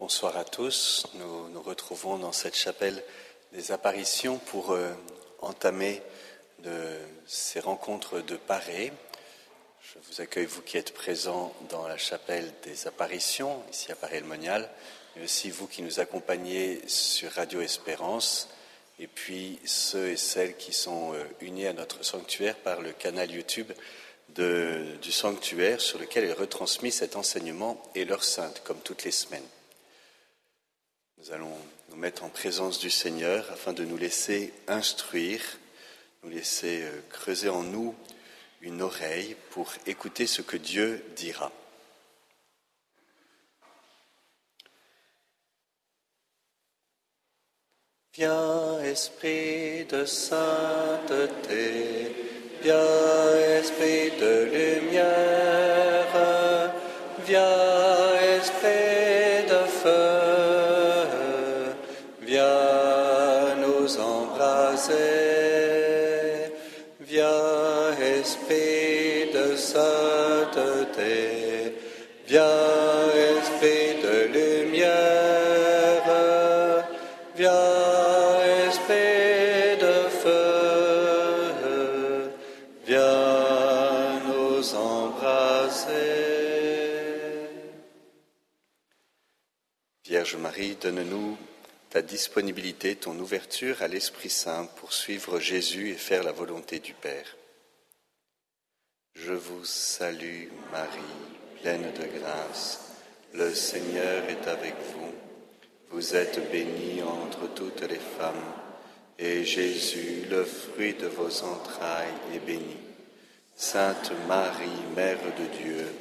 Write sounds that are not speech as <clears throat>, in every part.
Bonsoir à tous. Nous nous retrouvons dans cette chapelle des apparitions pour euh, entamer ces rencontres de parée. Je vous accueille, vous qui êtes présents dans la chapelle des apparitions, ici à Paris-le-Monial, mais aussi vous qui nous accompagnez sur Radio Espérance, et puis ceux et celles qui sont euh, unis à notre sanctuaire par le canal YouTube du sanctuaire sur lequel est retransmis cet enseignement et leur sainte, comme toutes les semaines. Nous allons nous mettre en présence du Seigneur afin de nous laisser instruire, nous laisser euh, creuser en nous une oreille pour écouter ce que Dieu dira. Viens, Esprit de sainteté, viens, Esprit de lumière, viens, Esprit de sainteté, viens, Esprit de lumière, viens, Esprit de feu, viens nous embraser. Vierge Marie, donne-nous ta disponibilité, ton ouverture à l'Esprit Saint pour suivre Jésus et faire la volonté du Père. Vous Marie, pleine de grâce. Le Seigneur est avec vous. Vous êtes bénie entre toutes les femmes, et Jésus, le fruit de vos entrailles, est béni. Sainte Marie, Mère de Dieu,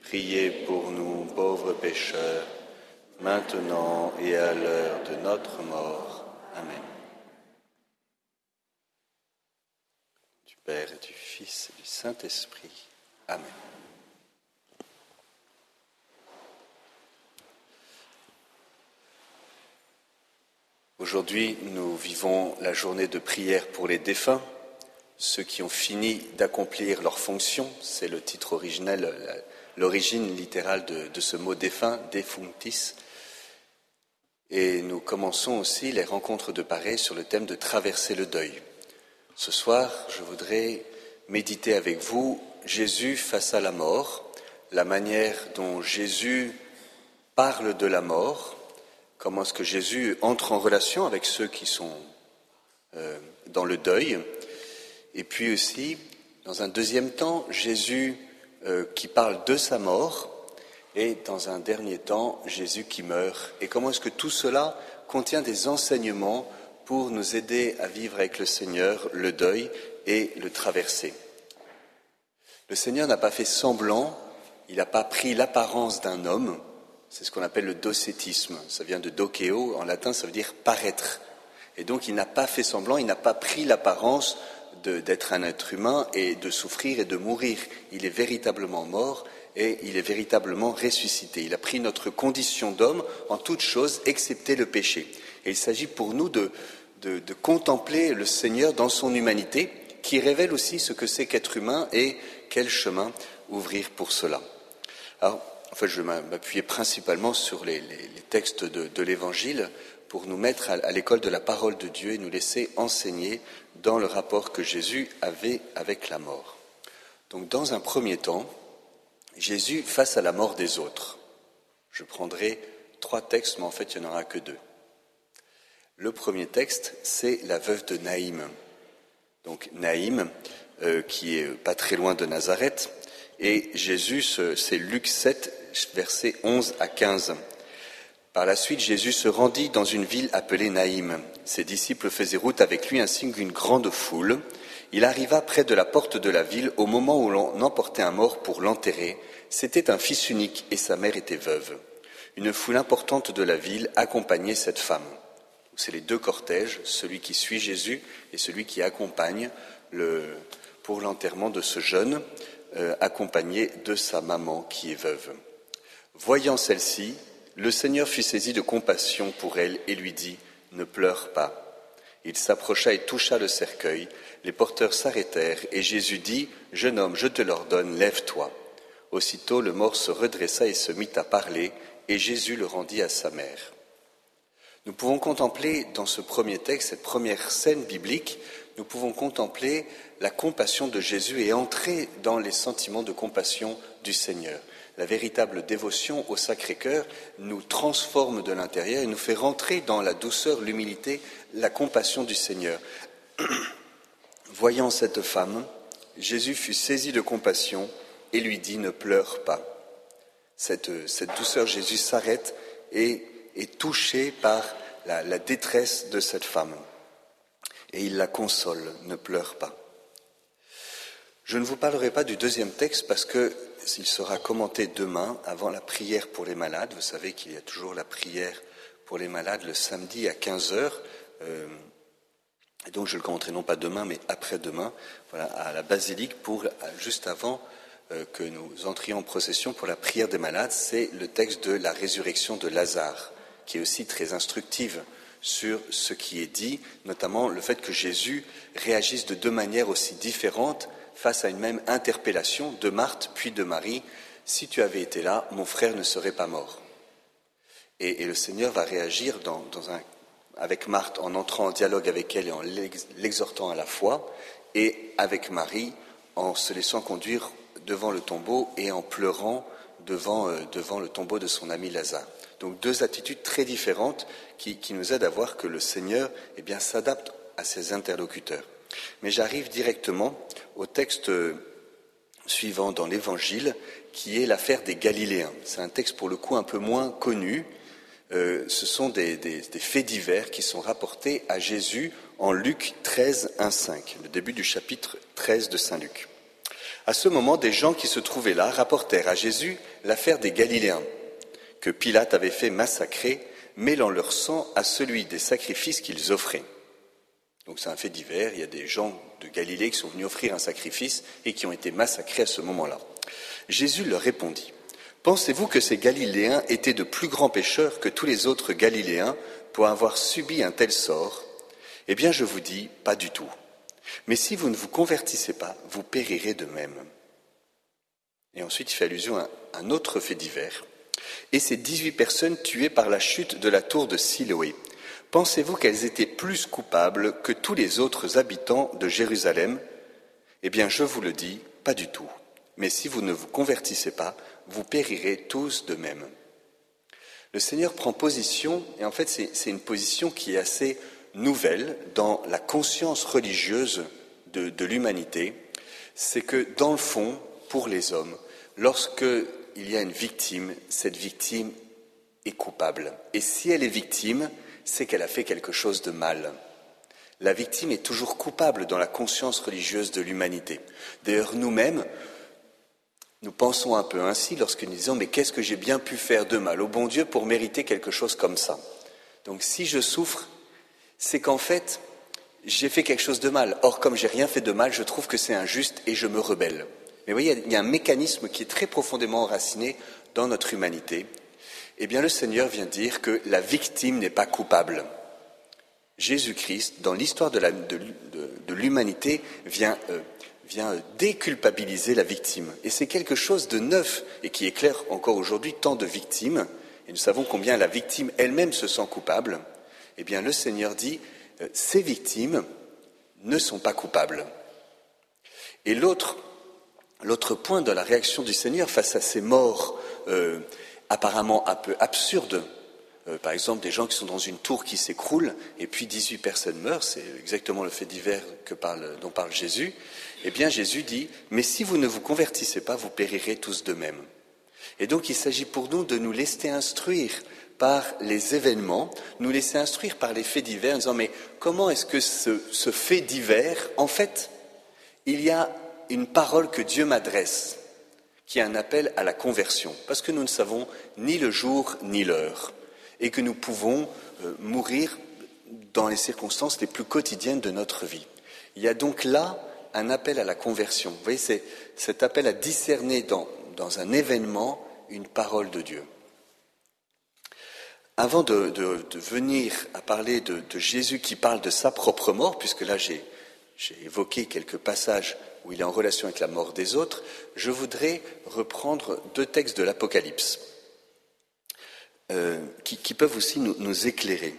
priez pour nous pauvres pécheurs, maintenant et à l'heure de notre mort. Amen. Du Père et du Fils et du Saint-Esprit. Amen. Aujourd'hui, nous vivons la journée de prière pour les défunts, ceux qui ont fini d'accomplir leur fonction. C'est le titre originel, l'origine littérale de, ce mot défunt, defunctis. Et nous commençons aussi les rencontres de pareil sur le thème de traverser le deuil. Ce soir, je voudrais méditer avec vous Jésus face à la mort, la manière dont Jésus parle de la mort, comment est-ce que Jésus entre en relation avec ceux qui sont euh, dans le deuil, et puis aussi, dans un deuxième temps, Jésus euh, qui parle de sa mort, et dans un dernier temps, Jésus qui meurt. Et comment est-ce que tout cela contient des enseignements pour nous aider à vivre avec le Seigneur le deuil et le traverser? Le Seigneur n'a pas fait semblant, il n'a pas pris l'apparence d'un homme, c'est ce qu'on appelle le docétisme, ça vient de doceo, en latin ça veut dire paraître. Et donc il n'a pas fait semblant, il n'a pas pris l'apparence d'être un être humain et de souffrir et de mourir. Il est véritablement mort et il est véritablement ressuscité. Il a pris notre condition d'homme en toute chose excepté le péché. Et il s'agit pour nous de, contempler le Seigneur dans son humanité, qui révèle aussi ce que c'est qu'être humain et quel chemin ouvrir pour cela. Alors, en fait, je vais m'appuyer principalement sur les, textes de, de l'Évangile pour nous mettre à, à l'école de la parole de Dieu et nous laisser enseigner dans le rapport que Jésus avait avec la mort. Donc, dans un premier temps, Jésus face à la mort des autres. Je prendrai trois textes, mais en fait, il n'y en aura que deux. Le premier texte, c'est la veuve de Naïm. Donc Naïm, euh, qui est pas très loin de Nazareth, et Jésus, c'est Luc 7, versets 11 à 15. Par la suite, Jésus se rendit dans une ville appelée Naïm. Ses disciples faisaient route avec lui ainsi qu'une grande foule. Il arriva près de la porte de la ville au moment où l'on emportait un mort pour l'enterrer. C'était un fils unique et sa mère était veuve. Une foule importante de la ville accompagnait cette femme. C'est les deux cortèges, celui qui suit Jésus et celui qui accompagne pour l'enterrement de ce jeune, euh, accompagné de sa maman qui est veuve. Voyant celle-ci, le Seigneur fut saisi de compassion pour elle et lui dit Ne pleure pas. Il s'approcha et toucha le cercueil. Les porteurs s'arrêtèrent et Jésus dit Jeune homme, je te l'ordonne, lève-toi. Aussitôt le mort se redressa et se mit à parler. et Jésus le rendit à sa mère. Nous pouvons contempler dans ce premier texte, cette première scène biblique, nous pouvons contempler la compassion de Jésus et entrer dans les sentiments de compassion du Seigneur. La véritable dévotion au Sacré-Cœur nous transforme de l'intérieur et nous fait rentrer dans la douceur, l'humilité, la compassion du Seigneur. <clears throat> Voyant cette femme, Jésus fut saisi de compassion et lui dit Ne pleure pas. Cette, douceur, Jésus s'arrête et est touché par la, détresse de cette femme. Et il la console Ne pleure pas. Je ne vous parlerai pas du deuxième texte parce que s'il sera commenté demain avant la prière pour les malades. Vous savez qu'il y a toujours la prière pour les malades le samedi à 15 heures. Euh, et donc je le commenterai non pas demain, mais après-demain, à la basilique, pour juste avant euh, que nous entrions en procession pour la prière des malades. C'est le texte de la résurrection de Lazare, qui est aussi très instructive sur ce qui est dit, notamment le fait que Jésus réagisse de deux manières aussi différentes face à une même interpellation de Marthe puis de Marie. Si tu avais été là, mon frère ne serait pas mort. Et, le Seigneur va réagir avec Marthe en entrant en dialogue avec elle et en l'exhortant à la foi, et avec Marie en se laissant conduire devant le tombeau et en pleurant devant, euh, devant le tombeau de son ami Lazare. Donc deux attitudes très différentes qui, nous aident à voir que le Seigneur eh bien, s'adapte à ses interlocuteurs. Mais j'arrive directement au texte suivant dans l'Évangile, qui est l'affaire des Galiléens. C'est un texte pour le coup un peu moins connu. Euh, ce sont des, faits divers qui sont rapportés à Jésus en Luc 13, 1, 5, le début du chapitre 13 de Saint Luc. À ce moment, des gens qui se trouvaient là rapportèrent à Jésus l'affaire des Galiléens, que Pilate avait fait massacrer, mêlant leur sang à celui des sacrifices qu'ils offraient. Donc c'est un fait divers, il y a des gens de Galilée qui sont venus offrir un sacrifice et qui ont été massacrés à ce moment-là. Jésus leur répondit, Pensez-vous que ces Galiléens étaient de plus grands pécheurs que tous les autres Galiléens pour avoir subi un tel sort? Eh bien je vous dis, pas du tout. Mais si vous ne vous convertissez pas, vous périrez de même. Et ensuite il fait allusion à un autre fait divers. Et ces dix-huit personnes tuées par la chute de la tour de Siloé. Pensez-vous qu'elles étaient plus coupables que tous les autres habitants de Jérusalem? Eh bien, je vous le dis, pas du tout. Mais si vous ne vous convertissez pas, vous périrez tous de même. Le Seigneur prend position, et en fait c'est une position qui est assez nouvelle dans la conscience religieuse de, de l'humanité, c'est que dans le fond, pour les hommes, lorsqu'il y a une victime, cette victime est coupable. Et si elle est victime, c'est qu'elle a fait quelque chose de mal. La victime est toujours coupable dans la conscience religieuse de l'humanité. D'ailleurs, nous-mêmes, nous pensons un peu ainsi lorsque nous disons Mais qu'est-ce que j'ai bien pu faire de mal au bon Dieu pour mériter quelque chose comme ça? Donc, si je souffre, c'est qu'en fait, j'ai fait quelque chose de mal. Or, comme j'ai rien fait de mal, je trouve que c'est injuste et je me rebelle. Mais vous voyez, il y a un mécanisme qui est très profondément enraciné dans notre humanité eh bien, le Seigneur vient dire que la victime n'est pas coupable. Jésus-Christ, dans l'histoire de, l'humanité, vient, euh, vient déculpabiliser la victime. Et c'est quelque chose de neuf et qui éclaire encore aujourd'hui tant de victimes. Et nous savons combien la victime elle-même se sent coupable. Eh bien, le Seigneur dit, euh, ces victimes ne sont pas coupables. Et l'autre, l'autre point de la réaction du Seigneur face à ces morts euh, apparemment un peu absurde. Euh, par exemple, des gens qui sont dans une tour qui s'écroule et puis 18 personnes meurent, c'est exactement le fait divers dont parle Jésus. Eh bien, Jésus dit, mais si vous ne vous convertissez pas, vous périrez tous de même. Et donc, il s'agit pour nous de nous laisser instruire par les événements, nous laisser instruire par les faits divers, en disant, mais comment est-ce que ce fait divers, en fait, il y a une parole que Dieu m'adresse qui est un appel à la conversion, parce que nous ne savons ni le jour ni l'heure, et que nous pouvons euh, mourir dans les circonstances les plus quotidiennes de notre vie. Il y a donc là un appel à la conversion. Vous voyez, c'est cet appel à discerner dans, un événement une parole de Dieu. Avant de, venir à parler de, Jésus qui parle de sa propre mort, puisque là j'ai évoqué quelques passages où il est en relation avec la mort des autres, je voudrais reprendre deux textes de l'Apocalypse. euh, qui, peuvent aussi nous, éclairer.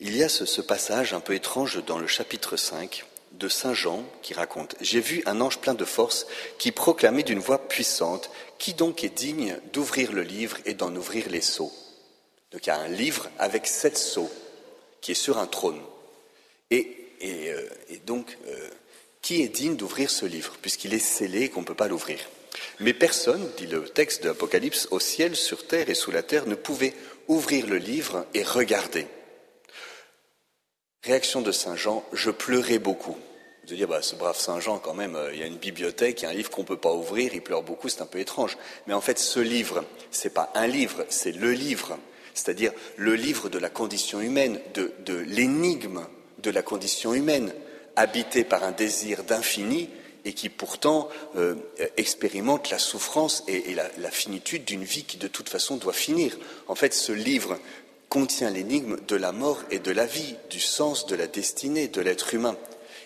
Il y a ce, passage un peu étrange dans le chapitre 5 de Saint Jean qui raconte J'ai vu un ange plein de force qui proclamait d'une voix puissante Qui donc est digne d'ouvrir le livre et d'en ouvrir les sceaux Donc il y a un livre avec sept sceaux qui est sur un trône. Et, euh, donc, euh, qui est digne d'ouvrir ce livre, puisqu'il est scellé et qu'on ne peut pas l'ouvrir? Mais personne, dit le texte de l'Apocalypse, au ciel, sur terre et sous la terre, ne pouvait ouvrir le livre et regarder. Réaction de Saint Jean, je pleurais beaucoup. De dire, bah, ce brave Saint Jean, quand même, euh, il y a une bibliothèque, il y a un livre qu'on ne peut pas ouvrir, il pleure beaucoup, c'est un peu étrange. Mais en fait, ce livre, ce n'est pas un livre, c'est le livre c'est-à-dire le livre de la condition humaine, de, l'énigme de la condition humaine, habité par un désir d'infini et qui pourtant euh, expérimente la souffrance et, la, finitude d'une vie qui de toute façon doit finir. En fait, ce livre contient l'énigme de la mort et de la vie, du sens de la destinée de l'être humain.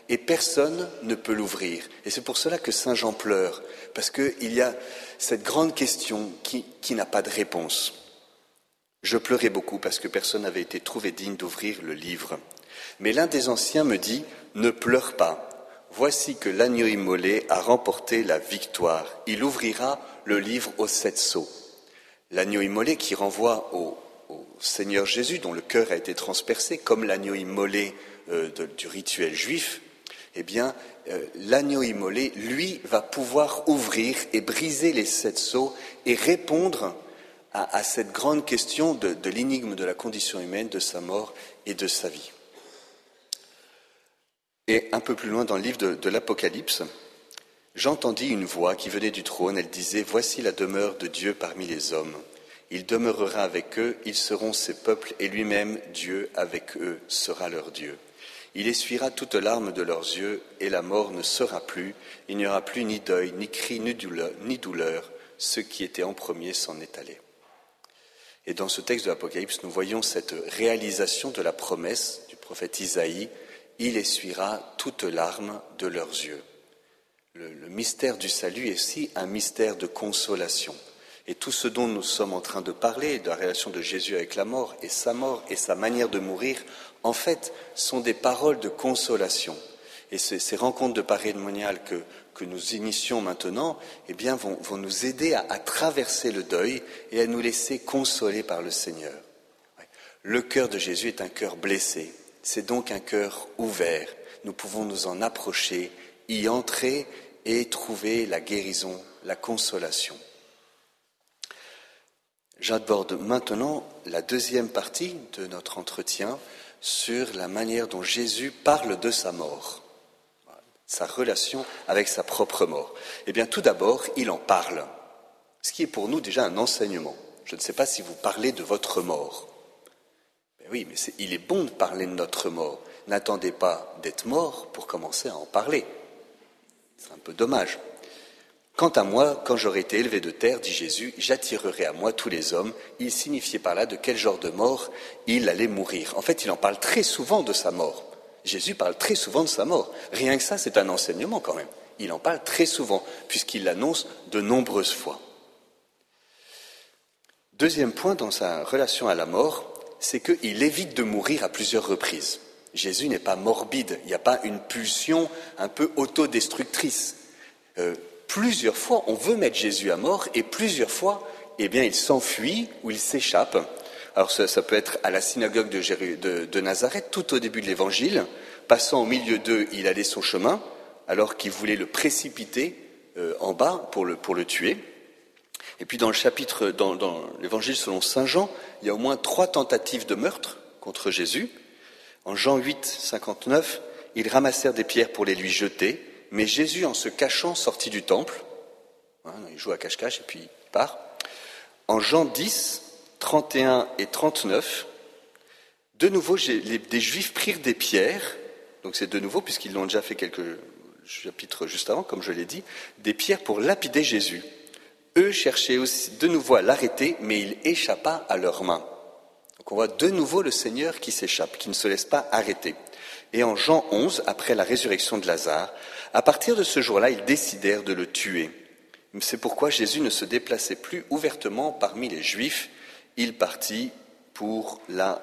Et personne ne peut l'ouvrir. Et c'est pour cela que Saint Jean pleure, parce qu'il y a cette grande question qui n'a pas de réponse. Je pleurais beaucoup parce que personne n'avait été trouvé digne d'ouvrir le livre. Mais l'un des anciens me dit, Ne pleure pas. Voici que l'agneau immolé a remporté la victoire. Il ouvrira le livre aux sept sceaux. L'agneau immolé qui renvoie au, Seigneur Jésus, dont le cœur a été transpercé, comme l'agneau immolé euh, du rituel juif, eh bien, euh, l'agneau immolé, lui, va pouvoir ouvrir et briser les sept sceaux et répondre à, cette grande question de, l'énigme de la condition humaine, de sa mort et de sa vie. Et un peu plus loin dans le livre de, l'Apocalypse, j'entendis une voix qui venait du trône, elle disait, Voici la demeure de Dieu parmi les hommes. Il demeurera avec eux, ils seront ses peuples, et lui-même, Dieu, avec eux, sera leur Dieu. Il essuiera toute larme de leurs yeux, et la mort ne sera plus, il n'y aura plus ni deuil, ni cri, ni douleur, ni douleur. Ce qui était en premier s'en est allé. Et dans ce texte de l'Apocalypse, nous voyons cette réalisation de la promesse du prophète Isaïe, il essuiera toute larme de leurs yeux. Le, mystère du salut est aussi un mystère de consolation. Et tout ce dont nous sommes en train de parler, de la relation de Jésus avec la mort, et sa mort, et sa manière de mourir, en fait, sont des paroles de consolation. Et ces, rencontres de parémonial que, que nous initions maintenant, eh bien, vont, nous aider à, traverser le deuil et à nous laisser consoler par le Seigneur. Le cœur de Jésus est un cœur blessé. C'est donc un cœur ouvert. Nous pouvons nous en approcher, y entrer et trouver la guérison, la consolation. J'aborde maintenant la deuxième partie de notre entretien sur la manière dont Jésus parle de sa mort sa relation avec sa propre mort Eh bien, tout d'abord, il en parle, ce qui est pour nous déjà un enseignement. Je ne sais pas si vous parlez de votre mort. Oui, mais il est bon de parler de notre mort. N'attendez pas d'être mort pour commencer à en parler. C'est un peu dommage. Quant à moi, quand j'aurai été élevé de terre, dit Jésus, j'attirerai à moi tous les hommes. Il signifiait par là de quel genre de mort il allait mourir. En fait, il en parle très souvent de sa mort. Jésus parle très souvent de sa mort. Rien que ça, c'est un enseignement quand même. Il en parle très souvent, puisqu'il l'annonce de nombreuses fois. Deuxième point dans sa relation à la mort, c'est qu'il évite de mourir à plusieurs reprises. Jésus n'est pas morbide, il n'y a pas une pulsion un peu autodestructrice. Euh, plusieurs fois, on veut mettre Jésus à mort et plusieurs fois, eh bien, il s'enfuit ou il s'échappe alors ça, peut être à la synagogue de, Nazareth, tout au début de l'Évangile. Passant au milieu d'eux, il allait son chemin, alors qu'il voulait le précipiter euh, en bas pour le, pour le tuer. Et puis dans le chapitre, dans, l'Évangile selon Saint Jean, il y a au moins trois tentatives de meurtre contre Jésus. En Jean 8, 59, ils ramassèrent des pierres pour les lui jeter, mais Jésus, en se cachant, sortit du temple. Hein, il joue à cache-cache et puis il part. En Jean 10, 31 et 39, de nouveau, des Juifs prirent des pierres, donc c'est de nouveau, puisqu'ils l'ont déjà fait quelques chapitres juste avant, comme je l'ai dit, des pierres pour lapider Jésus. Eux cherchaient aussi de nouveau à l'arrêter, mais il échappa à leurs mains. Donc on voit de nouveau le Seigneur qui s'échappe, qui ne se laisse pas arrêter. Et en Jean 11, après la résurrection de Lazare, à partir de ce jour-là, ils décidèrent de le tuer. C'est pourquoi Jésus ne se déplaçait plus ouvertement parmi les Juifs, il partit pour la,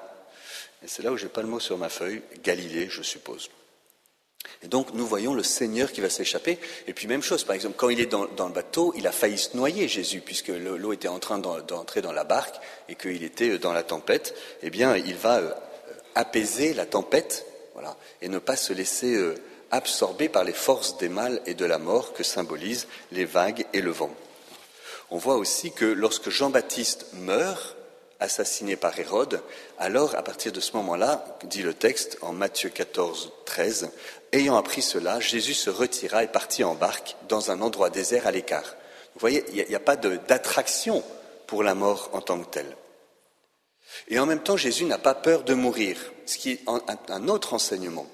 c'est là où j'ai pas le mot sur ma feuille, Galilée, je suppose. Et donc nous voyons le Seigneur qui va s'échapper. Et puis même chose, par exemple, quand il est dans, le bateau, il a failli se noyer, Jésus, puisque l'eau était en train d'entrer dans la barque et qu'il était dans la tempête. Eh bien, il va euh, apaiser la tempête, voilà, et ne pas se laisser euh, absorber par les forces des mâles et de la mort que symbolisent les vagues et le vent. On voit aussi que lorsque Jean-Baptiste meurt, assassiné par Hérode, alors à partir de ce moment-là, dit le texte en Matthieu 14, 13, ayant appris cela, Jésus se retira et partit en barque dans un endroit désert à l'écart. Vous voyez, il n'y a, pas d'attraction pour la mort en tant que telle. Et en même temps, Jésus n'a pas peur de mourir, ce qui est un autre enseignement.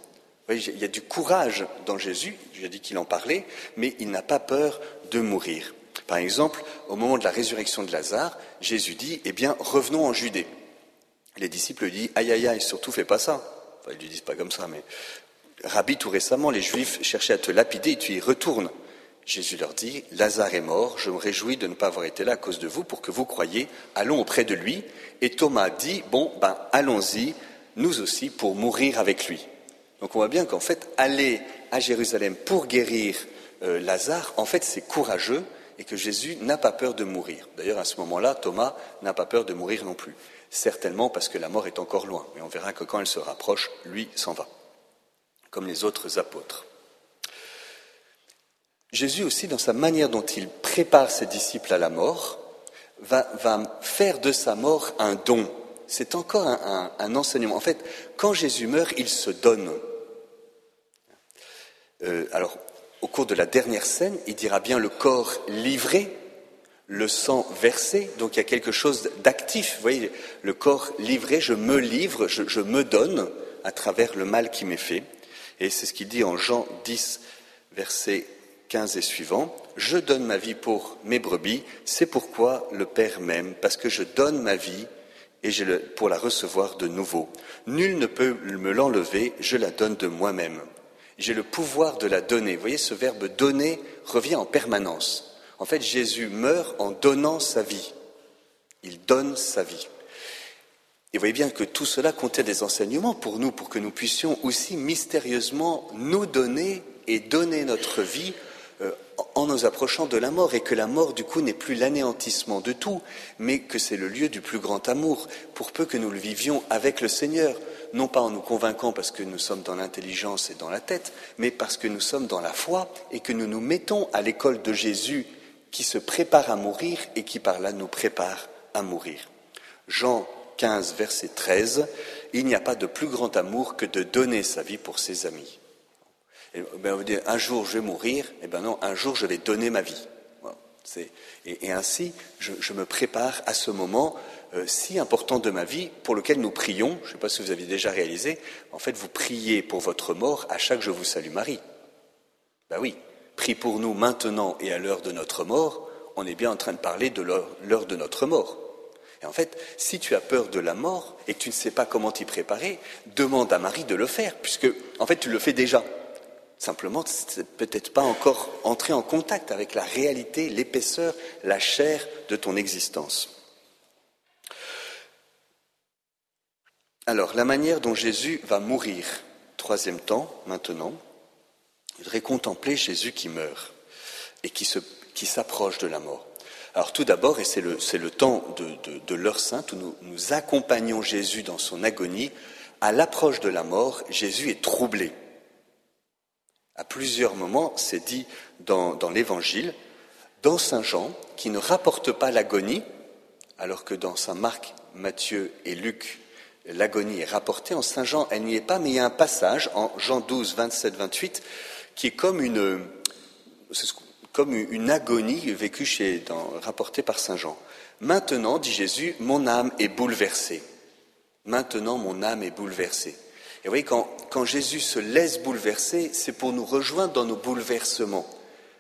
il y a du courage dans Jésus, j'ai dit qu'il en parlait, mais il n'a pas peur de mourir. Par exemple, au moment de la résurrection de Lazare, Jésus dit, eh bien, revenons en Judée. Les disciples lui disent, aïe, aïe, aïe, surtout fais pas ça. Enfin, ils lui disent pas comme ça, mais Rabbi, tout récemment, les Juifs cherchaient à te lapider et tu y retournes. Jésus leur dit, Lazare est mort, je me réjouis de ne pas avoir été là à cause de vous pour que vous croyiez, allons auprès de lui. Et Thomas dit, bon, ben, allons-y, nous aussi, pour mourir avec lui. Donc on voit bien qu'en fait, aller à Jérusalem pour guérir euh, Lazare, en fait, c'est courageux, et que Jésus n'a pas peur de mourir. D'ailleurs, à ce moment-là, Thomas n'a pas peur de mourir non plus. Certainement parce que la mort est encore loin, mais on verra que quand elle se rapproche, lui s'en va, comme les autres apôtres. Jésus aussi, dans sa manière dont il prépare ses disciples à la mort, va, faire de sa mort un don. C'est encore un, enseignement. En fait, quand Jésus meurt, il se donne. Euh, alors, au cours de la dernière scène, il dira bien le corps livré, le sang versé, donc il y a quelque chose d'actif. Vous voyez, le corps livré, je me livre, je, me donne à travers le mal qui m'est fait. Et c'est ce qu'il dit en Jean 10, versets 15 et suivant. Je donne ma vie pour mes brebis, c'est pourquoi le Père m'aime, parce que je donne ma vie et pour la recevoir de nouveau. Nul ne peut me l'enlever, je la donne de moi-même. J'ai le pouvoir de la donner. Vous voyez, ce verbe donner revient en permanence. En fait, Jésus meurt en donnant sa vie. Il donne sa vie. Et voyez bien que tout cela comptait des enseignements pour nous, pour que nous puissions aussi mystérieusement nous donner et donner notre vie euh, en nous approchant de la mort, et que la mort, du coup, n'est plus l'anéantissement de tout, mais que c'est le lieu du plus grand amour, pour peu que nous le vivions avec le Seigneur non pas en nous convainquant parce que nous sommes dans l'intelligence et dans la tête, mais parce que nous sommes dans la foi et que nous nous mettons à l'école de Jésus qui se prépare à mourir et qui par là nous prépare à mourir. Jean 15, verset 13, il n'y a pas de plus grand amour que de donner sa vie pour ses amis. Et, ben, un jour je vais mourir, et eh ben non, un jour je vais donner ma vie. et, ainsi, je, me prépare à ce moment euh, si important de ma vie pour lequel nous prions. Je ne sais pas si vous avez déjà réalisé. En fait, vous priez pour votre mort à chaque Je vous salue Marie. Ben oui, prie pour nous maintenant et à l'heure de notre mort. On est bien en train de parler de l'heure de notre mort. Et en fait, si tu as peur de la mort et que tu ne sais pas comment t'y préparer, demande à Marie de le faire, puisque en fait tu le fais déjà. Simplement, c'est peut-être pas encore entré en contact avec la réalité, l'épaisseur, la chair de ton existence. Alors, la manière dont Jésus va mourir, troisième temps, maintenant, il voudrais contempler Jésus qui meurt et qui, s'approche de la mort. Alors tout d'abord, et c'est le, temps de, l'heure sainte où nous, accompagnons Jésus dans son agonie, à l'approche de la mort, Jésus est troublé. À plusieurs moments, c'est dit dans, dans l'Évangile, dans Saint Jean, qui ne rapporte pas l'agonie, alors que dans Saint Marc, Matthieu et Luc, l'agonie est rapportée. En Saint Jean, elle n'y est pas, mais il y a un passage en Jean 12, 27, 28 qui est comme une, comme une agonie vécue chez, dans, rapportée par Saint Jean. Maintenant, dit Jésus, mon âme est bouleversée. Maintenant, mon âme est bouleversée. Et vous voyez, quand, quand Jésus se laisse bouleverser, c'est pour nous rejoindre dans nos bouleversements.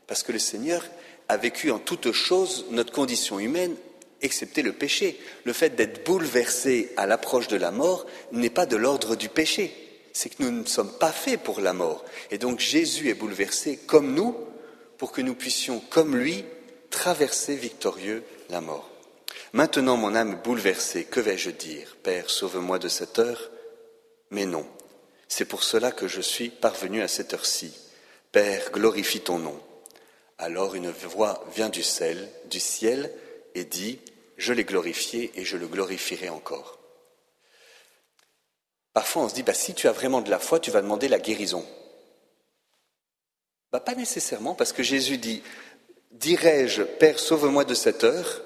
Parce que le Seigneur a vécu en toutes choses notre condition humaine excepté le péché. Le fait d'être bouleversé à l'approche de la mort n'est pas de l'ordre du péché. C'est que nous ne sommes pas faits pour la mort. Et donc Jésus est bouleversé comme nous pour que nous puissions, comme lui, traverser victorieux la mort. Maintenant mon âme bouleversée, que vais-je dire? Père, sauve-moi de cette heure Mais non, c'est pour cela que je suis parvenu à cette heure-ci. Père, glorifie ton nom. Alors une voix vient du ciel, du ciel et dit, je l'ai glorifié et je le glorifierai encore. Parfois on se dit, bah, si tu as vraiment de la foi, tu vas demander la guérison. Bah, pas nécessairement, parce que Jésus dit, dirais-je, Père, sauve-moi de cette heure?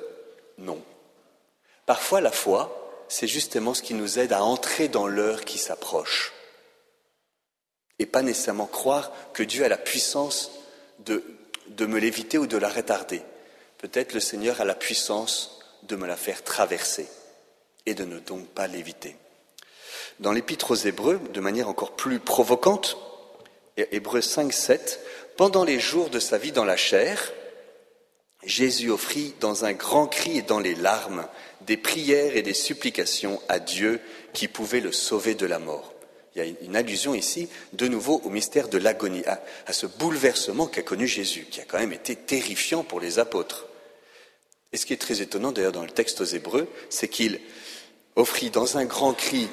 Non. Parfois la foi, c'est justement ce qui nous aide à entrer dans l'heure qui s'approche. Et pas nécessairement croire que Dieu a la puissance de, de me l'éviter ou de la retarder. Peut-être le Seigneur a la puissance de me la faire traverser et de ne donc pas l'éviter. Dans l'Épître aux Hébreux, de manière encore plus provocante, Hébreux 5, 7, pendant les jours de sa vie dans la chair, Jésus offrit dans un grand cri et dans les larmes des prières et des supplications à Dieu qui pouvait le sauver de la mort. Il y a une allusion ici, de nouveau, au mystère de l'agonie, à, ce bouleversement qu'a connu Jésus, qui a quand même été terrifiant pour les apôtres. Et ce qui est très étonnant d'ailleurs dans le texte aux Hébreux, c'est qu'il offrit dans un grand cri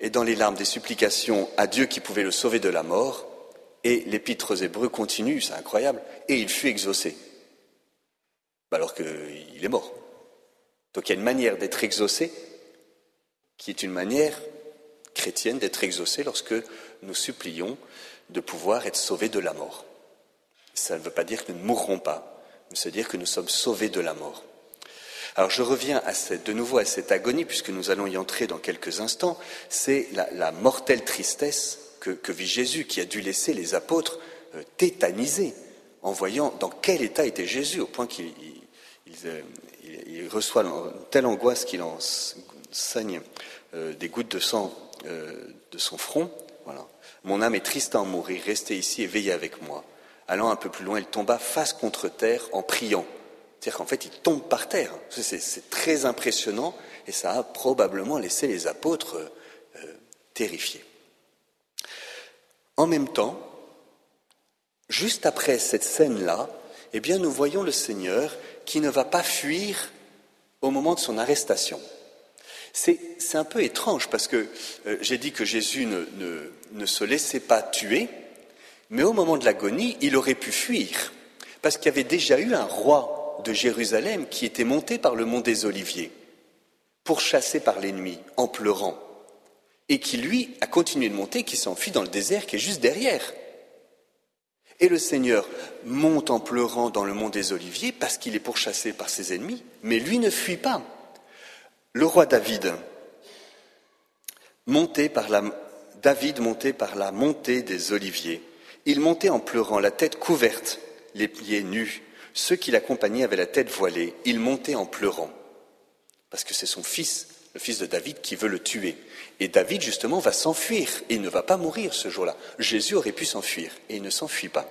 et dans les larmes des supplications à Dieu qui pouvait le sauver de la mort, et l'épître aux Hébreux continue, c'est incroyable, et il fut exaucé, alors qu'il est mort. Donc il y a une manière d'être exaucé qui est une manière chrétienne d'être exaucée lorsque nous supplions de pouvoir être sauvés de la mort. Ça ne veut pas dire que nous ne mourrons pas, mais veut dire que nous sommes sauvés de la mort. Alors je reviens de nouveau à cette agonie, puisque nous allons y entrer dans quelques instants, c'est la, mortelle tristesse que, vit Jésus, qui a dû laisser les apôtres euh, tétanisés en voyant dans quel état était Jésus, au point qu'il euh, reçoit telle angoisse qu'il en saigne euh, des gouttes de sang de son front. Voilà. Mon âme est triste à en mourir, restez ici et veillez avec moi. Allant un peu plus loin, il tomba face contre terre en priant. C'est-à-dire qu'en fait, il tombe par terre. C'est très impressionnant et ça a probablement laissé les apôtres terrifiés. En même temps, juste après cette scène-là, eh bien, nous voyons le Seigneur qui ne va pas fuir au moment de son arrestation. C'est un peu étrange parce que euh, j'ai dit que Jésus ne, se laissait pas tuer, mais au moment de l'agonie, il aurait pu fuir, parce qu'il y avait déjà eu un roi de Jérusalem qui était monté par le mont des Oliviers, pourchassé par l'ennemi, en pleurant, et qui, lui, a continué de monter, qui s'enfuit dans le désert qui est juste derrière. Et le Seigneur monte en pleurant dans le mont des Oliviers parce qu'il est pourchassé par ses ennemis, mais lui ne fuit pas. Le roi David, monté par la, David monté par la montée des oliviers, il montait en pleurant, la tête couverte, les pieds nus. Ceux qui l'accompagnaient avaient la tête voilée. Il montait en pleurant, parce que c'est son fils, le fils de David, qui veut le tuer. Et David, justement, va s'enfuir, et il ne va pas mourir ce jour-là. Jésus aurait pu s'enfuir, et il ne s'enfuit pas.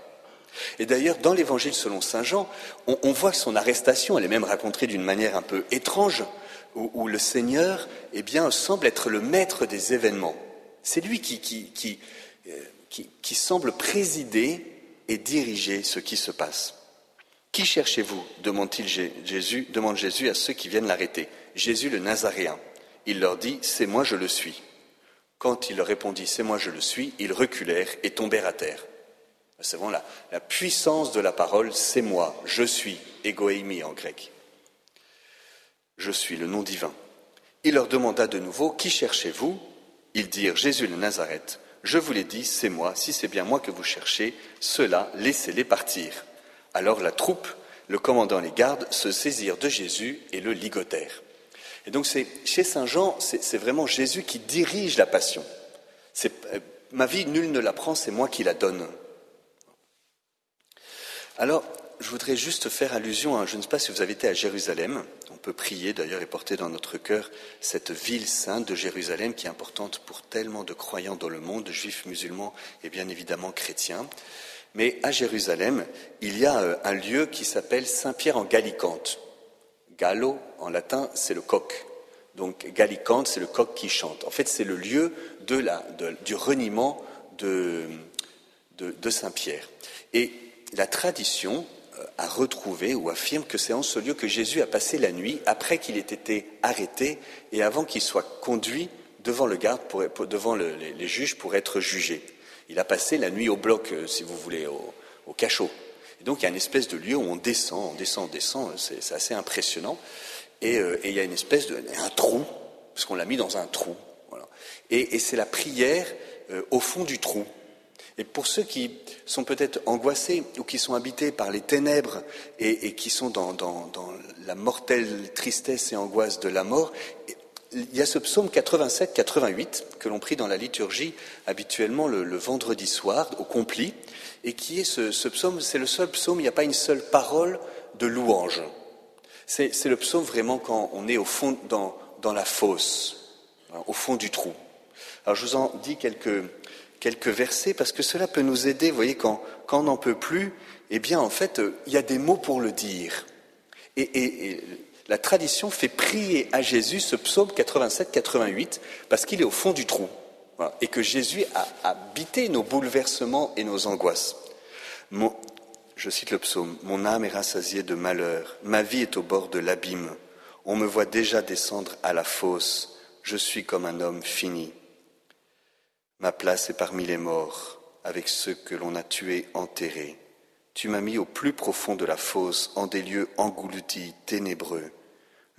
Et d'ailleurs, dans l'évangile selon Saint Jean, on, voit son arrestation, elle est même racontée d'une manière un peu étrange où, le Seigneur eh bien, semble être le maître des événements. C'est lui qui, euh, semble présider et diriger ce qui se passe. Qui cherchez-vous demande-t-il Jésus, demande Jésus à ceux qui viennent l'arrêter. Jésus le Nazaréen. Il leur dit C'est moi, je le suis. Quand il leur répondit C'est moi, je le suis, ils reculèrent et tombèrent à terre. C'est vraiment la, la puissance de la parole C'est moi, je suis, égoémi en grec. Je suis le nom divin. Il leur demanda de nouveau, Qui cherchez-vous? Ils dirent, Jésus le Nazareth. Je vous l'ai dit, c'est moi, si c'est bien moi que vous cherchez, cela, laissez-les partir. Alors la troupe, le commandant les gardes, se saisirent de Jésus et le ligotèrent. Et donc chez Saint Jean, c'est, vraiment Jésus qui dirige la passion. Euh, ma vie, nul ne la prend, c'est moi qui la donne. Alors, je voudrais juste faire allusion à, je ne sais pas si vous avez été à Jérusalem, on peut prier d'ailleurs et porter dans notre cœur cette ville sainte de Jérusalem qui est importante pour tellement de croyants dans le monde, juifs, musulmans et bien évidemment chrétiens. Mais à Jérusalem, il y a euh, un lieu qui s'appelle Saint-Pierre en Gallicante. Gallo, en latin, c'est le coq. Donc Gallicante, c'est le coq qui chante. En fait, c'est le lieu du reniement de, Saint-Pierre. Et la tradition a retrouvé ou affirme que c'est en ce lieu que Jésus a passé la nuit après qu'il ait été arrêté et avant qu'il soit conduit devant le garde, devant les, juges pour être jugé. Il a passé la nuit au bloc, euh, si vous voulez, au, cachot. Et donc il y a une espèce de lieu où on descend, on descend, on descend, c'est assez impressionnant. Euh, et, il y a une espèce de un trou, parce qu'on l'a mis dans un trou. Et, c'est la prière euh, au fond du trou. Et pour ceux qui sont peut-être angoissés ou qui sont habités par les ténèbres et, qui sont dans, la mortelle tristesse et angoisse de la mort, il y a ce psaume 87-88 que l'on prie dans la liturgie habituellement le, vendredi soir au compli, et qui est ce, psaume, c'est le seul psaume, il n'y a pas une seule parole de louange. C'est, le psaume vraiment quand on est au fond, dans, la fosse, hein, au fond du trou. Alors je vous en dis quelques, versets parce que cela peut nous aider. Vous voyez, quand, on n'en peut plus, eh bien, en fait, euh, il y a des mots pour le dire. La tradition fait prier à Jésus ce psaume 87-88 parce qu'il est au fond du trou et que Jésus a habité nos bouleversements et nos angoisses. je cite le psaume Mon âme est rassasiée de malheur, ma vie est au bord de l'abîme. On me voit déjà descendre à la fosse. Je suis comme un homme fini. Ma place est parmi les morts, avec ceux que l'on a tués, enterrés. Tu m'as mis au plus profond de la fosse, en des lieux engloutis, ténébreux.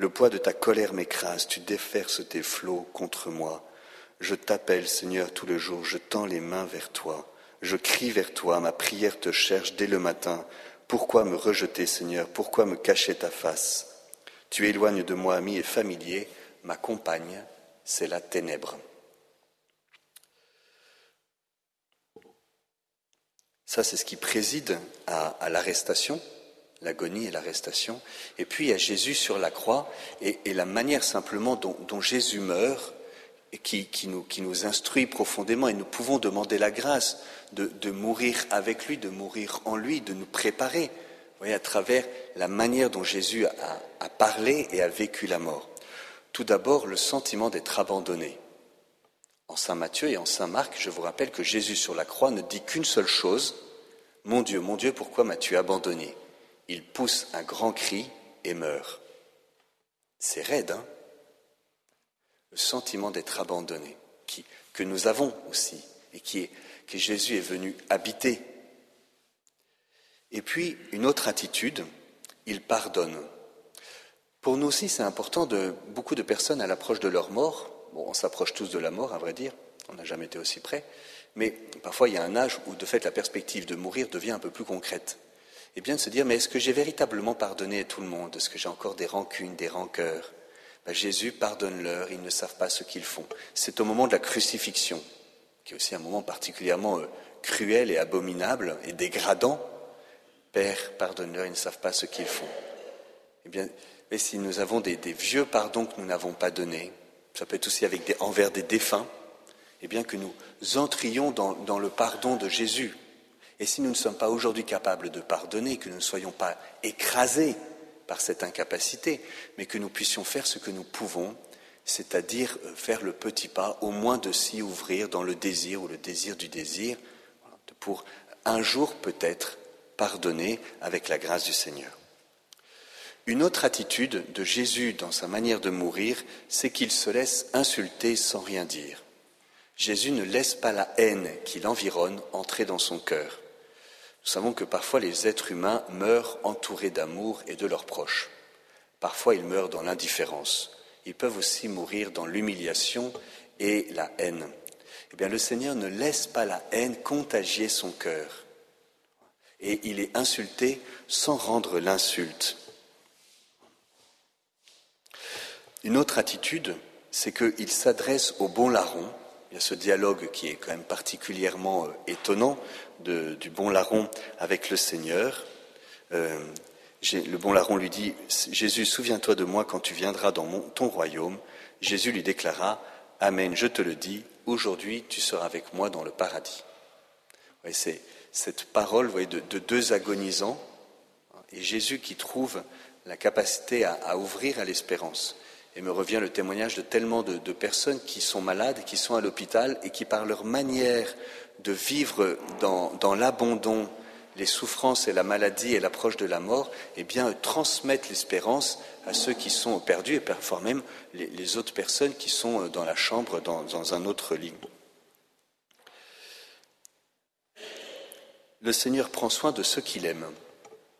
Le poids de ta colère m'écrase, tu déferces tes flots contre moi. Je t'appelle, Seigneur, tout le jour, je tends les mains vers toi. Je crie vers toi, ma prière te cherche dès le matin. Pourquoi me rejeter, Seigneur? Pourquoi me cacher ta face? Tu éloignes de moi amis et familiers, ma compagne, c'est la ténèbre. Ça, c'est ce qui préside à, l'arrestation, l'agonie et l'arrestation. Et puis, il y a Jésus sur la croix et, la manière simplement dont, Jésus meurt qui, nous, instruit profondément. Et nous pouvons demander la grâce de, mourir avec lui, de mourir en lui, de nous préparer. Vous voyez, à travers la manière dont Jésus a parlé et a vécu la mort. Tout d'abord, le sentiment d'être abandonné. En Saint Matthieu et en Saint Marc, je vous rappelle que Jésus sur la croix ne dit qu'une seule chose, Mon Dieu, mon Dieu, pourquoi m'as-tu abandonné? Il pousse un grand cri et meurt. C'est raide, hein? Le sentiment d'être abandonné, qui, que nous avons aussi, et que Jésus est venu habiter. Et puis, une autre attitude, il pardonne. Pour nous aussi, c'est important de beaucoup de personnes à l'approche de leur mort Bon, on s'approche tous de la mort, à vrai dire, on n'a jamais été aussi près, mais parfois il y a un âge où de fait la perspective de mourir devient un peu plus concrète. Eh bien de se dire, mais est-ce que j'ai véritablement pardonné à tout le monde? Est-ce que j'ai encore des rancunes, des rancœurs? Ben, Jésus pardonne-leur, ils ne savent pas ce qu'ils font. C'est au moment de la crucifixion, qui est aussi un moment particulièrement euh, cruel et abominable et dégradant. Père, pardonne-leur, ils ne savent pas ce qu'ils font. Eh bien, mais si nous avons des vieux pardons que nous n'avons pas donnés, ça peut être aussi avec des, envers des défunts, eh bien que nous entrions dans le pardon de Jésus. Et si nous ne sommes pas aujourd'hui capables de pardonner, que nous ne soyons pas écrasés par cette incapacité, mais que nous puissions faire ce que nous pouvons, c'est-à-dire faire le petit pas, au moins de s'y ouvrir dans le désir ou le désir du désir, pour un jour peut-être pardonner avec la grâce du Seigneur. Une autre attitude de Jésus dans sa manière de mourir, c'est qu'il se laisse insulter sans rien dire. Jésus ne laisse pas la haine qui l'environne entrer dans son cœur. Nous savons que parfois les êtres humains meurent entourés d'amour et de leurs proches. Parfois ils meurent dans l'indifférence. Ils peuvent aussi mourir dans l'humiliation et la haine. Eh bien, le Seigneur ne laisse pas la haine contagier son cœur. Et il est insulté sans rendre l'insulte. Une autre attitude, c'est qu'il s'adresse au bon larron. Il y a ce dialogue qui est quand même particulièrement euh, du bon larron avec le Seigneur. Euh, le bon larron lui dit, Jésus, souviens-toi de moi quand tu viendras dans ton royaume. Jésus lui déclara, Amen, je te le dis, aujourd'hui tu seras avec moi dans le paradis. c'est cette parole de, deux agonisants et Jésus qui trouve la capacité à ouvrir à l'espérance. Et me revient le témoignage de tellement de, personnes qui sont malades, qui sont à l'hôpital et qui, par leur manière de vivre dans, l'abandon, les souffrances et la maladie et l'approche de la mort, eh bien, transmettent l'espérance à ceux qui sont perdus et parfois même les, autres personnes qui sont dans la chambre, dans, un autre lit. Le Seigneur prend soin de ceux qu'il aime.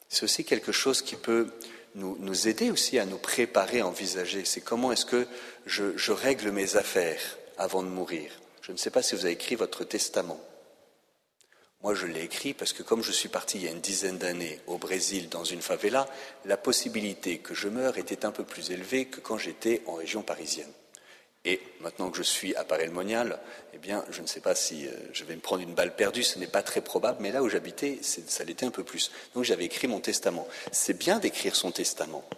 C'est aussi quelque chose qui peut nous, aider aussi à nous préparer à envisager. C'est comment est-ce que je règle mes affaires avant de mourir. Je ne sais pas si vous avez écrit votre testament. Moi, je l'ai écrit parce que comme je suis parti il y a une dizaine d'années au Brésil dans une favela, la possibilité que je meure était un peu plus élevée que quand j'étais en région parisienne. Et maintenant que je suis à Paray-le-Monial, eh bien, je ne sais pas si euh, je vais me prendre une balle perdue, ce n'est pas très probable, mais là où j'habitais, ça l'était un peu plus. Donc j'avais écrit mon testament. C'est bien d'écrire son testament.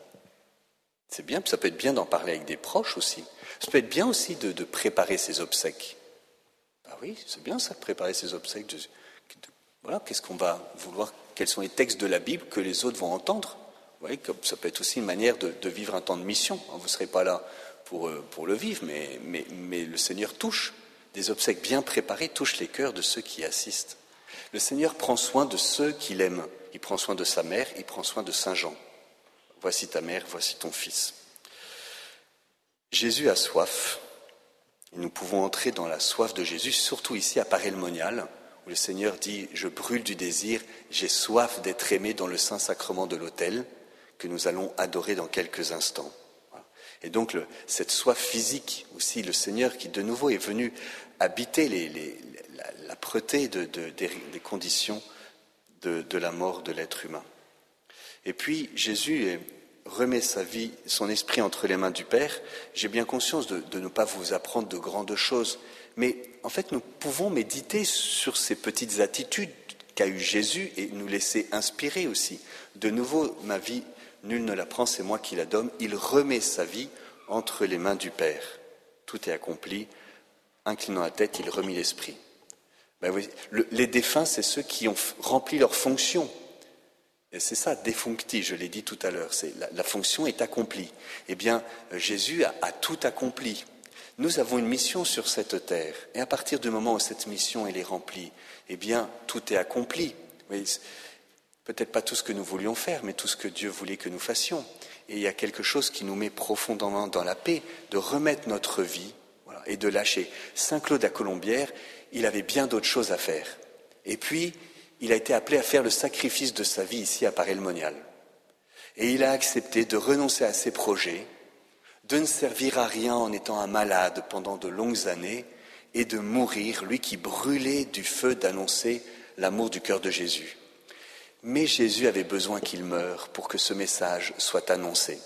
C'est bien, ça peut être bien d'en parler avec des proches aussi. Ça peut être bien aussi de, préparer ses obsèques. Ah oui, c'est bien ça, de préparer ses obsèques. Voilà, qu'est-ce qu'on va vouloir, quels sont les textes de la Bible que les autres vont entendre? Vous voyez, ça peut être aussi une manière de, vivre un temps de mission. Vous ne serez pas là pour, euh, le vivre, mais le Seigneur touche. Des obsèques bien préparées touchent les cœurs de ceux qui assistent. Le Seigneur prend soin de ceux qu'il aime. Il prend soin de sa mère, il prend soin de Saint Jean. Voici ta mère, voici ton fils. Jésus a soif. nous pouvons entrer dans la soif de Jésus, surtout ici à Paray-le-Monial, où le Seigneur dit Je brûle du désir, j'ai soif d'être aimé dans le saint sacrement de l'autel, que nous allons adorer dans quelques instants. Et donc, cette soif physique aussi, le Seigneur qui de nouveau est venu habiter la, preté des, conditions de, la mort de l'être humain. Et puis, Jésus remet sa vie, son esprit entre les mains du Père. J'ai bien conscience de ne pas vous apprendre de grandes choses, mais en fait, nous pouvons méditer sur ces petites attitudes qu'a eu Jésus et nous laisser inspirer aussi. De nouveau, ma vie, nul ne la prend, c'est moi qui la donne. Il remet sa vie entre les mains du Père. Tout est accompli. Inclinant la tête, il remit l'esprit. Ben les défunts, c'est ceux qui ont rempli leur fonction. Et c'est ça, défuncti, je l'ai dit tout à l'heure. C'est la, fonction est accomplie. Eh bien, Jésus a tout accompli. Nous avons une mission sur cette terre, et à partir du moment où cette mission est remplie, eh bien, tout est accompli. Peut-être pas tout ce que nous voulions faire, mais tout ce que Dieu voulait que nous fassions. Et il y a quelque chose qui nous met profondément dans la paix, de remettre notre vie et de lâcher. Saint Claude à Colombière, il avait bien d'autres choses à faire. Et puis, il a été appelé à faire le sacrifice de sa vie ici à Paray-le-Monial. Et il a accepté de renoncer à ses projets, de ne servir à rien en étant un malade pendant de longues années et de mourir, lui qui brûlait du feu d'annoncer l'amour du cœur de Jésus. Mais Jésus avait besoin qu'il meure pour que ce message soit annoncé.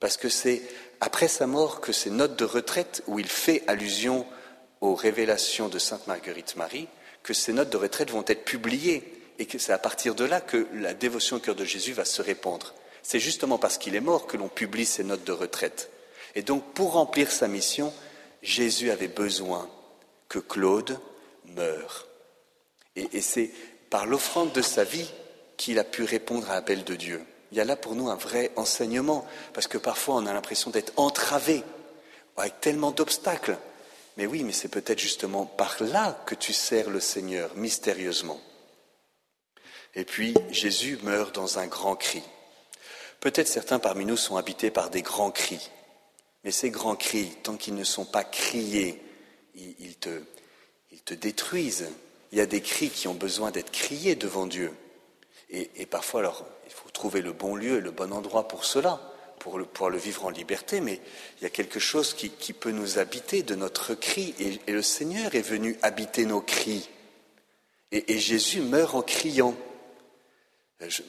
Parce que c'est après sa mort que ces notes de retraite, où il fait allusion aux révélations de Sainte Marguerite Marie, que ces notes de retraite vont être publiées et que c'est à partir de là que la dévotion au cœur de Jésus va se répandre. C'est justement parce qu'il est mort que l'on publie ces notes de retraite. Et donc, pour remplir sa mission, Jésus avait besoin que Claude meure. Et, c'est par l'offrande de sa vie qu'il a pu répondre à l'appel de Dieu. Il y a là pour nous un vrai enseignement, parce que parfois on a l'impression d'être entravé, avec tellement d'obstacles. Mais oui, mais c'est peut-être justement par là que tu sers le Seigneur, mystérieusement. Et puis Jésus meurt dans un grand cri. Peut-être certains parmi nous sont habités par des grands cris. Mais ces grands cris, tant qu'ils ne sont pas criés, ils, te, ils te détruisent. Il y a des cris qui ont besoin d'être criés devant Dieu. Et, parfois, alors, il faut trouver le bon lieu et le bon endroit pour cela, pour le, pouvoir le vivre en liberté, mais il y a quelque chose qui, peut nous habiter de notre cri, et, le Seigneur est venu habiter nos cris. Et, Jésus meurt en criant. Je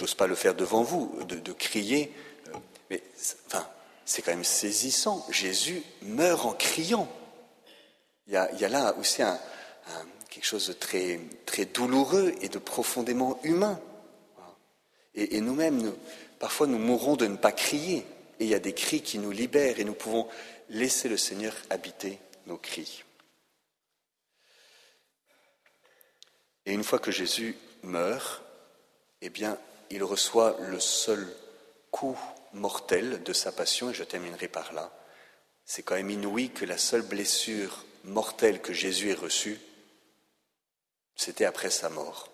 n'ose pas le faire devant vous, de, crier, euh, mais enfin, c'est quand même saisissant. Jésus meurt en criant. Il y a, là aussi quelque chose de très, très douloureux et de profondément humain. Et, nous-mêmes, parfois, nous mourrons de ne pas crier. Et il y a des cris qui nous libèrent et nous pouvons laisser le Seigneur habiter nos cris. Et une fois que Jésus meurt, eh bien, il reçoit le seul coup mortel de sa passion, et je terminerai par là. C'est quand même inouï que la seule blessure mortelle que Jésus ait reçue, c'était après sa mort.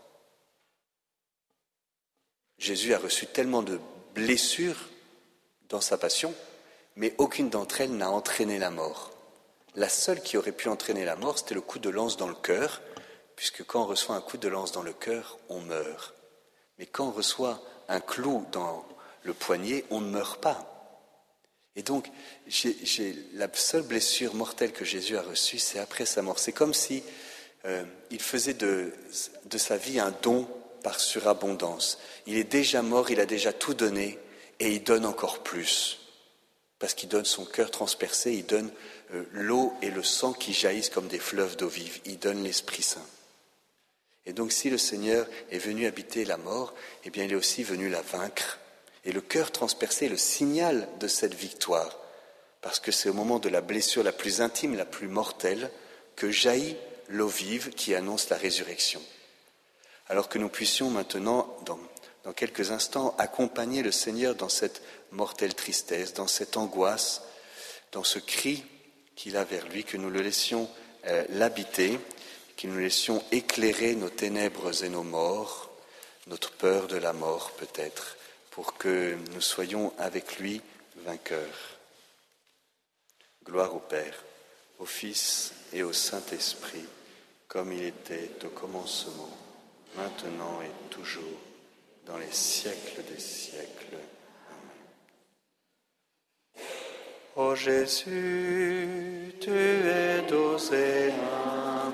Jésus a reçu tellement de blessures dans sa passion, mais aucune d'entre elles n'a entraîné la mort. La seule qui aurait pu entraîner la mort, c'était le coup de lance dans le cœur, puisque quand on reçoit un coup de lance dans le cœur, on meurt. Mais quand on reçoit un clou dans le poignet, on ne meurt pas. Et donc, la seule blessure mortelle que Jésus a reçue, c'est après sa mort. C'est comme si euh, il faisait de, sa vie un don par surabondance. Il est déjà mort, il a déjà tout donné, et il donne encore plus. Parce qu'il donne son cœur transpercé, il donne euh, l'eau et le sang qui jaillissent comme des fleuves d'eau vive, il donne l'Esprit Saint. Et donc si le Seigneur est venu habiter la mort, eh bien il est aussi venu la vaincre. Et le cœur transpercé est le signal de cette victoire, parce que c'est au moment de la blessure la plus intime, la plus mortelle, que jaillit l'eau vive qui annonce la résurrection. Alors que nous puissions maintenant, dans, quelques instants, accompagner le Seigneur dans cette mortelle tristesse, dans cette angoisse, dans ce cri qu'il a vers lui, que nous le laissions euh, l'habiter, que nous laissions éclairer nos ténèbres et nos morts, notre peur de la mort peut-être, pour que nous soyons avec lui vainqueurs. Gloire au Père, au Fils et au Saint-Esprit, comme il était au commencement, maintenant et toujours, dans les siècles des siècles. Ô Jésus, tu es d'océan.